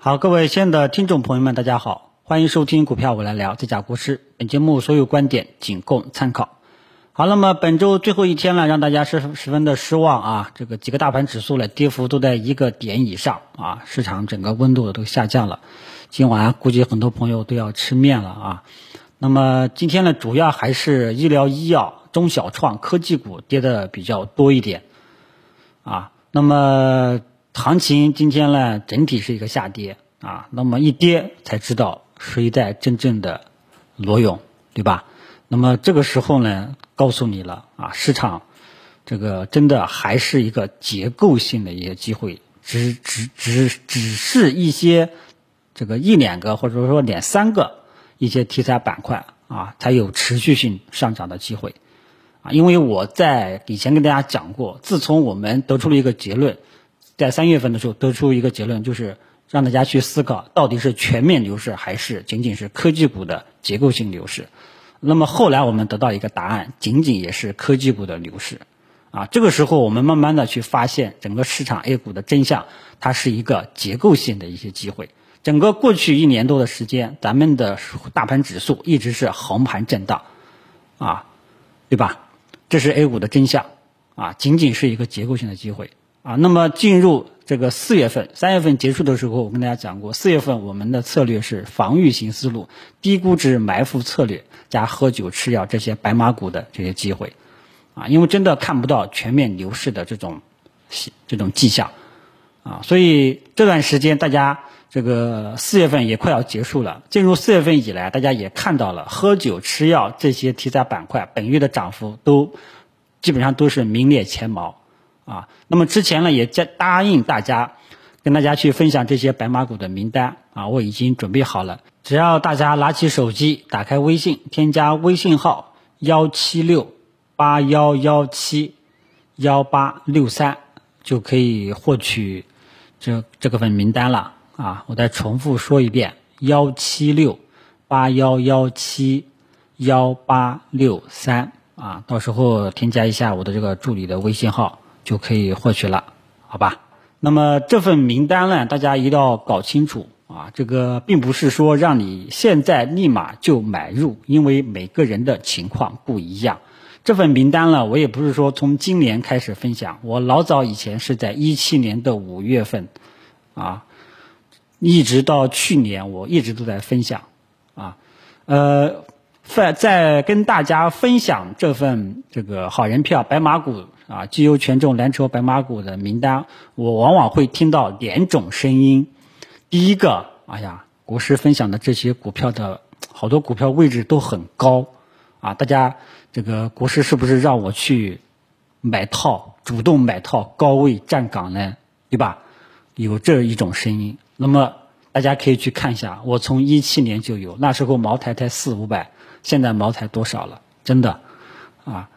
好，各位亲爱的听众朋友们，大家好，欢迎收听股票我来聊，这家国师。本节目所有观点仅供参考。好，那么本周最后一天了，让大家是十分的失望啊！这个几个大盘指数呢，跌幅都在一个点以上啊，市场整个温度都下降了。今晚估计很多朋友都要吃面了啊。那么今天呢，主要还是医疗医药、中小创科技股跌的比较多一点啊。那么行情今天呢，整体是一个下跌啊。那么一跌才知道谁在真正的裸泳，对吧？那么这个时候呢，告诉你了啊，市场这个真的还是一个结构性的一些机会，只只只只是一些这个一两个或者说两三个一些题材板块啊，才有持续性上涨的机会啊。因为我在以前跟大家讲过，自从我们得出了一个结论。在三月份的时候得出一个结论，就是让大家去思考，到底是全面牛市还是仅仅是科技股的结构性牛市。那么后来我们得到一个答案，仅仅也是科技股的牛市。啊，这个时候我们慢慢的去发现整个市场 A 股的真相，它是一个结构性的一些机会。整个过去一年多的时间，咱们的大盘指数一直是横盘震荡，啊，对吧？这是 A 股的真相，啊，仅仅是一个结构性的机会。啊，那么进入这个四月份，三月份结束的时候，我跟大家讲过，四月份我们的策略是防御型思路，低估值埋伏策略加喝酒吃药这些白马股的这些机会，啊，因为真的看不到全面牛市的这种这种迹象，啊，所以这段时间大家这个四月份也快要结束了，进入四月份以来，大家也看到了喝酒吃药这些题材板块本月的涨幅都基本上都是名列前茅。啊，那么之前呢也答答应大家，跟大家去分享这些白马股的名单啊，我已经准备好了。只要大家拿起手机，打开微信，添加微信号幺七六八幺幺七幺八六三，就可以获取这这个份名单了啊。我再重复说一遍：幺七六八幺幺七幺八六三啊，到时候添加一下我的这个助理的微信号。就可以获取了，好吧？那么这份名单呢，大家一定要搞清楚啊！这个并不是说让你现在立马就买入，因为每个人的情况不一样。这份名单呢，我也不是说从今年开始分享，我老早以前是在一七年的五月份，啊，一直到去年，我一直都在分享，啊，呃，在在跟大家分享这份这个好人票白马股。啊，绩优权重蓝筹白马股的名单，我往往会听到两种声音。第一个，哎呀，国师分享的这些股票的好多股票位置都很高，啊，大家这个国师是不是让我去买套，主动买套高位站岗呢？对吧？有这一种声音。那么大家可以去看一下，我从一七年就有，那时候茅台才四五百，现在茅台多少了？真的，啊。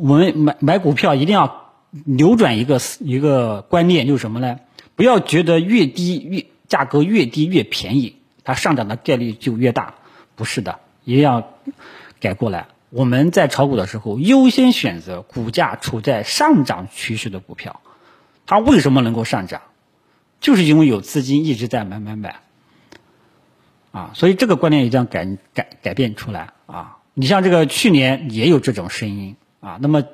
我们买买股票一定要扭转一个一个观念，就是什么呢？不要觉得越低越价格越低越便宜，它上涨的概率就越大，不是的，一定要改过来。我们在炒股的时候，优先选择股价处在上涨趋势的股票。它为什么能够上涨？就是因为有资金一直在买买买啊！所以这个观念一定要改改改变出来啊！你像这个去年也有这种声音。啊，那么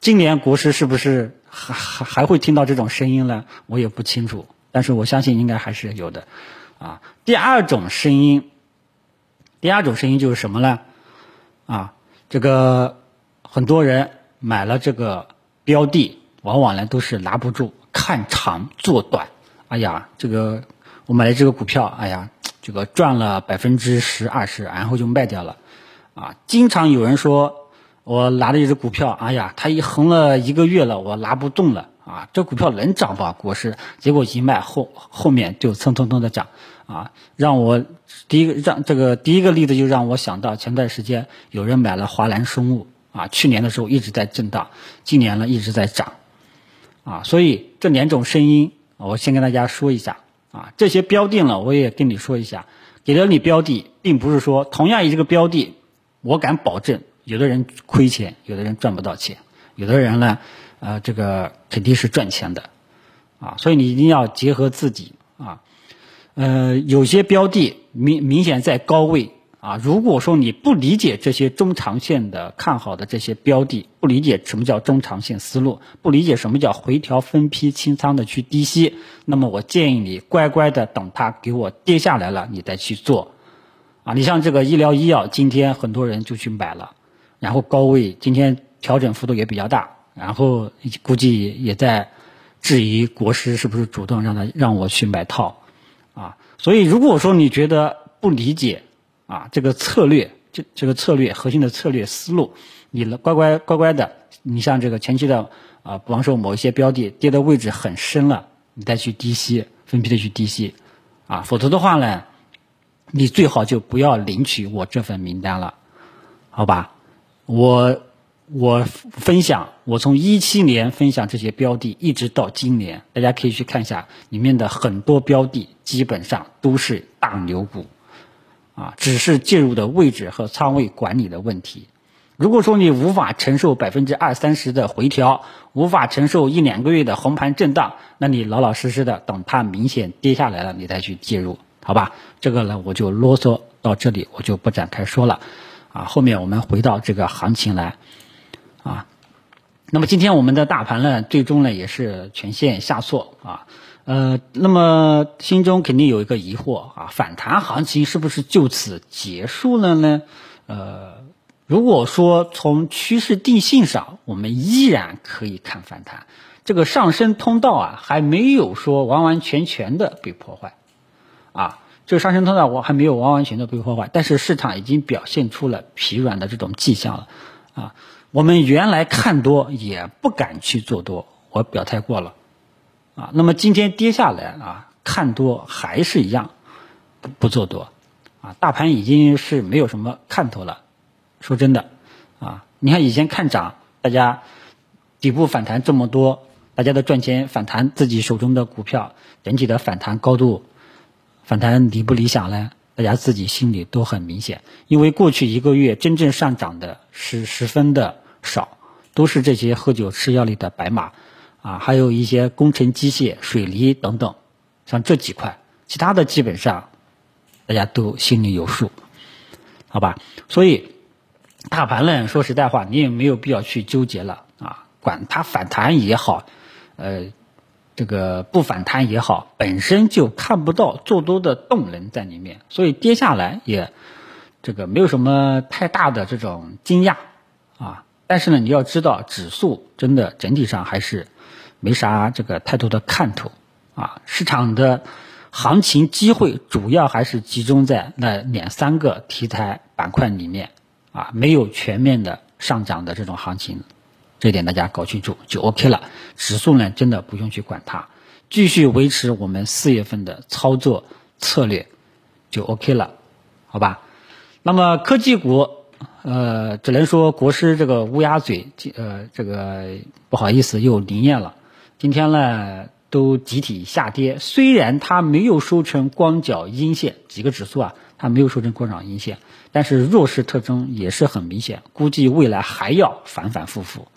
今年国师是不是还还还会听到这种声音呢？我也不清楚，但是我相信应该还是有的。啊，第二种声音，第二种声音就是什么呢？啊，这个很多人买了这个标的，往往呢都是拿不住，看长做短。哎呀，这个我买了这个股票，哎呀，这个赚了百分之十二十，然后就卖掉了。啊，经常有人说。我拿了一只股票，哎呀，它一横了一个月了，我拿不动了啊！这股票能涨吧？股市，结果一卖后后面就蹭蹭蹭的涨，啊，让我第一个让这个第一个例子就让我想到前段时间有人买了华南生物啊，去年的时候一直在震荡，今年呢一直在涨，啊，所以这两种声音我先跟大家说一下啊，这些标的呢我也跟你说一下，给了你标的，并不是说同样一个标的，我敢保证。有的人亏钱，有的人赚不到钱，有的人呢，呃，这个肯定是赚钱的，啊，所以你一定要结合自己啊，呃，有些标的明明显在高位啊。如果说你不理解这些中长线的看好的这些标的，不理解什么叫中长线思路，不理解什么叫回调分批清仓的去低吸，那么我建议你乖乖的等它给我跌下来了，你再去做。啊，你像这个医疗医药，今天很多人就去买了，然后高位今天调整幅度也比较大，然后估计也在质疑国师是不是主动让他让我去买套。啊，所以如果说你觉得不理解啊这个策略，这这个策略核心的策略思路，你乖乖乖乖的，你像这个前期的啊，比方说某一些标的跌的位置很深了，你再去低吸，分批的去低吸，啊，否则的话呢，你最好就不要领取我这份名单了，好吧？我。我分享，我从一七年分享这些标的，一直到今年，大家可以去看一下里面的很多标的，基本上都是大牛股，啊，只是介入的位置和仓位管理的问题。如果说你无法承受百分之二三十的回调，无法承受一两个月的红盘震荡，那你老老实实的等它明显跌下来了，你再去介入，好吧？这个呢，我就啰嗦到这里，我就不展开说了，啊，后面我们回到这个行情来。啊，那么今天我们的大盘呢，最终呢也是全线下挫啊，呃，那么心中肯定有一个疑惑啊，反弹行情是不是就此结束了呢？呃，如果说从趋势定性上，我们依然可以看反弹，这个上升通道啊，还没有说完完全全的被破坏，啊，这个上升通道我还没有完完全的被破坏，但是市场已经表现出了疲软的这种迹象了，啊。我们原来看多也不敢去做多，我表态过了，啊，那么今天跌下来啊，看多还是一样，不不做多，啊，大盘已经是没有什么看头了。说真的，啊，你看以前看涨，大家底部反弹这么多，大家的赚钱反弹自己手中的股票，整体的反弹高度，反弹理不理想呢？大家自己心里都很明显，因为过去一个月真正上涨的是十分的。少，都是这些喝酒吃药里的白马，啊，还有一些工程机械、水泥等等，像这几块，其他的基本上大家都心里有数，好吧？所以大盘呢，说实在话，你也没有必要去纠结了啊，管它反弹也好，呃，这个不反弹也好，本身就看不到做多的动能在里面，所以跌下来也这个没有什么太大的这种惊讶啊。但是呢，你要知道，指数真的整体上还是没啥这个太多的看头啊。市场的行情机会主要还是集中在那两三个题材板块里面啊，没有全面的上涨的这种行情，这点大家搞清楚就 OK 了。指数呢，真的不用去管它，继续维持我们四月份的操作策略就 OK 了，好吧？那么科技股。呃，只能说国师这个乌鸦嘴，呃，这个不好意思又灵验了。今天呢，都集体下跌。虽然它没有收成光脚阴线，几个指数啊，它没有收成光脚阴线，但是弱势特征也是很明显。估计未来还要反反复复，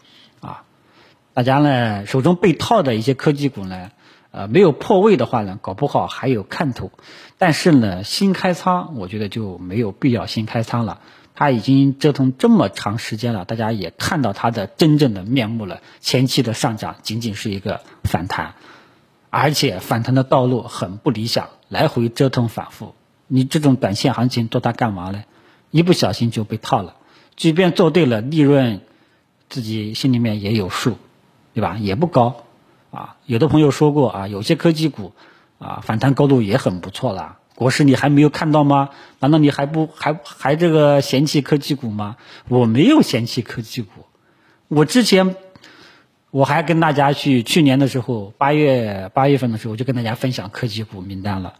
大家呢手中被套的一些科技股呢，呃，没有破位的话呢，搞不好还有看头。但是呢，新开仓，我觉得就没有必要新开仓了。它已经折腾这么长时间了，大家也看到它的真正的面目了。前期的上涨仅仅是一个反弹，而且反弹的道路很不理想，来回折腾反复。你这种短线行情做它干嘛呢？一不小心就被套了。即便做对了，利润自己心里面也有数，对吧？也不高啊。有的朋友说过啊，有些科技股啊，反弹高度也很不错了。国师，你还没有看到吗？难道你还不还还这个嫌弃科技股吗？我没有嫌弃科技股，我之前我还跟大家去去年的时候八月八月份的时候我就跟大家分享科技股名单了。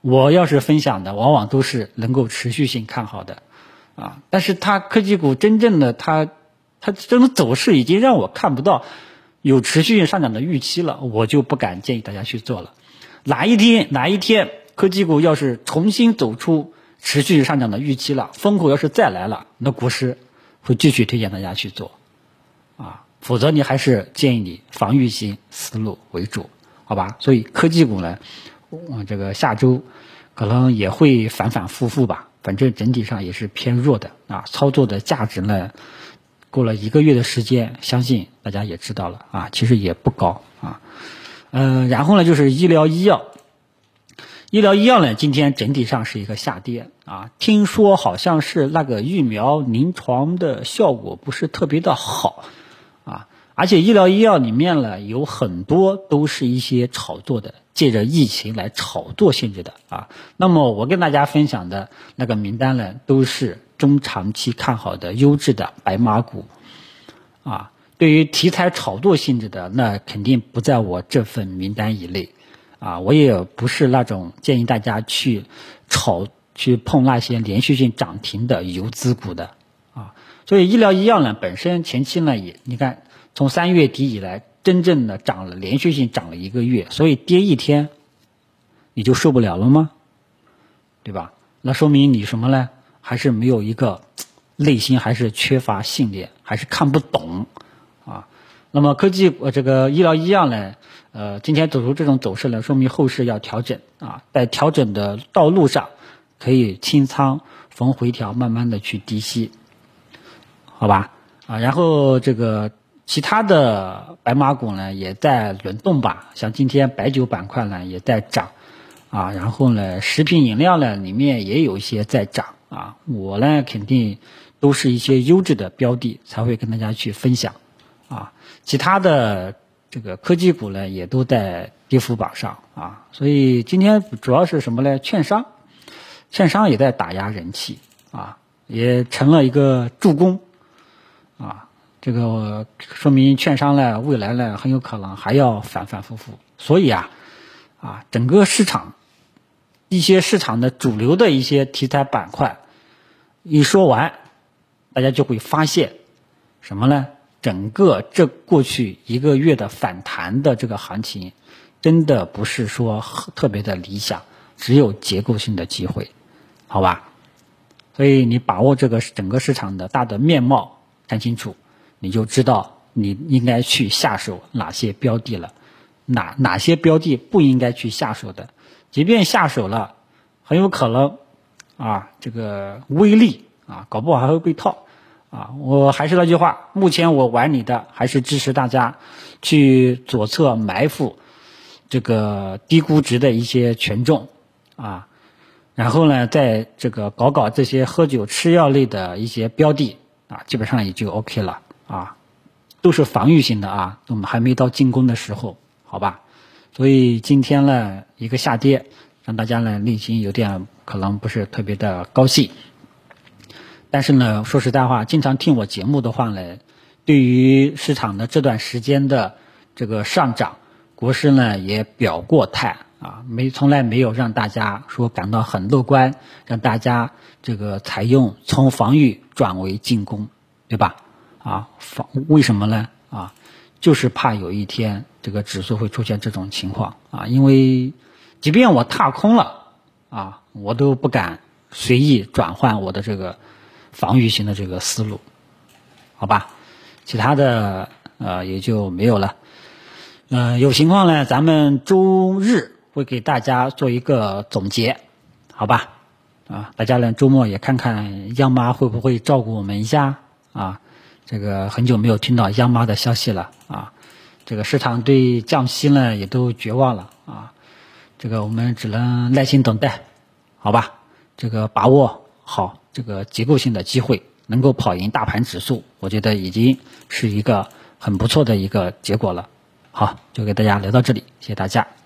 我要是分享的，往往都是能够持续性看好的啊。但是它科技股真正的它它这种走势已经让我看不到有持续性上涨的预期了，我就不敢建议大家去做了。哪一天哪一天？科技股要是重新走出持续上涨的预期了，风口要是再来了，那股市会继续推荐大家去做，啊，否则你还是建议你防御型思路为主，好吧？所以科技股呢，嗯这个下周可能也会反反复复吧，反正整体上也是偏弱的啊。操作的价值呢，过了一个月的时间，相信大家也知道了啊，其实也不高啊。嗯，然后呢就是医疗医药，医疗医药呢今天整体上是一个下跌啊，听说好像是那个疫苗临床的效果不是特别的好啊，而且医疗医药里面呢有很多都是一些炒作的。借着疫情来炒作性质的啊，那么我跟大家分享的那个名单呢，都是中长期看好的优质的白马股，啊，对于题材炒作性质的，那肯定不在我这份名单以内，啊，我也不是那种建议大家去炒去碰那些连续性涨停的游资股的，啊，所以医疗医药呢本身前期呢也，你看从三月底以来。真正的涨了，连续性涨了一个月，所以跌一天，你就受不了了吗？对吧？那说明你什么呢？还是没有一个内心还是缺乏信念，还是看不懂？那么科技呃这个医疗医药呢，呃今天走出这种走势呢，说明后市要调整啊，在调整的道路上可以清仓逢回调，慢慢的去低吸，好吧？啊，然后这个。其他的白马股呢也在轮动吧，像今天白酒板块呢也在涨，啊，然后呢食品饮料呢里面也有一些在涨啊，我呢肯定都是一些优质的标的才会跟大家去分享，啊，其他的这个科技股呢也都在跌幅榜上啊，所以今天主要是什么呢？券商，券商也在打压人气啊，也成了一个助攻，啊。这个说明券商呢，未来呢很有可能还要反反复复。所以啊，啊，整个市场一些市场的主流的一些题材板块一说完，大家就会发现什么呢？整个这过去一个月的反弹的这个行情，真的不是说特别的理想，只有结构性的机会，好吧？所以你把握这个整个市场的大的面貌，看清楚。你就知道你应该去下手哪些标的了，哪哪些标的不应该去下手的，即便下手了，很有可能啊，这个微利啊，搞不好还会被套啊。我还是那句话，目前我玩你的还是支持大家去左侧埋伏这个低估值的一些权重啊，然后呢，在这个搞搞这些喝酒吃药类的一些标的啊，基本上也就 OK 了。啊，都是防御性的啊，我们还没到进攻的时候，好吧？所以今天呢，一个下跌，让大家呢内心有点可能不是特别的高兴。但是呢，说实在话，经常听我节目的话呢，对于市场的这段时间的这个上涨，国师呢也表过态啊，没从来没有让大家说感到很乐观，让大家这个采用从防御转为进攻，对吧？啊，防为什么呢？啊，就是怕有一天这个指数会出现这种情况啊，因为即便我踏空了啊，我都不敢随意转换我的这个防御型的这个思路，好吧？其他的呃也就没有了。嗯，有情况呢，咱们周日会给大家做一个总结，好吧？啊，大家呢周末也看看央妈会不会照顾我们一下啊？这个很久没有听到央妈的消息了啊，这个市场对降息呢也都绝望了啊，这个我们只能耐心等待，好吧？这个把握好这个结构性的机会，能够跑赢大盘指数，我觉得已经是一个很不错的一个结果了。好，就给大家聊到这里，谢谢大家。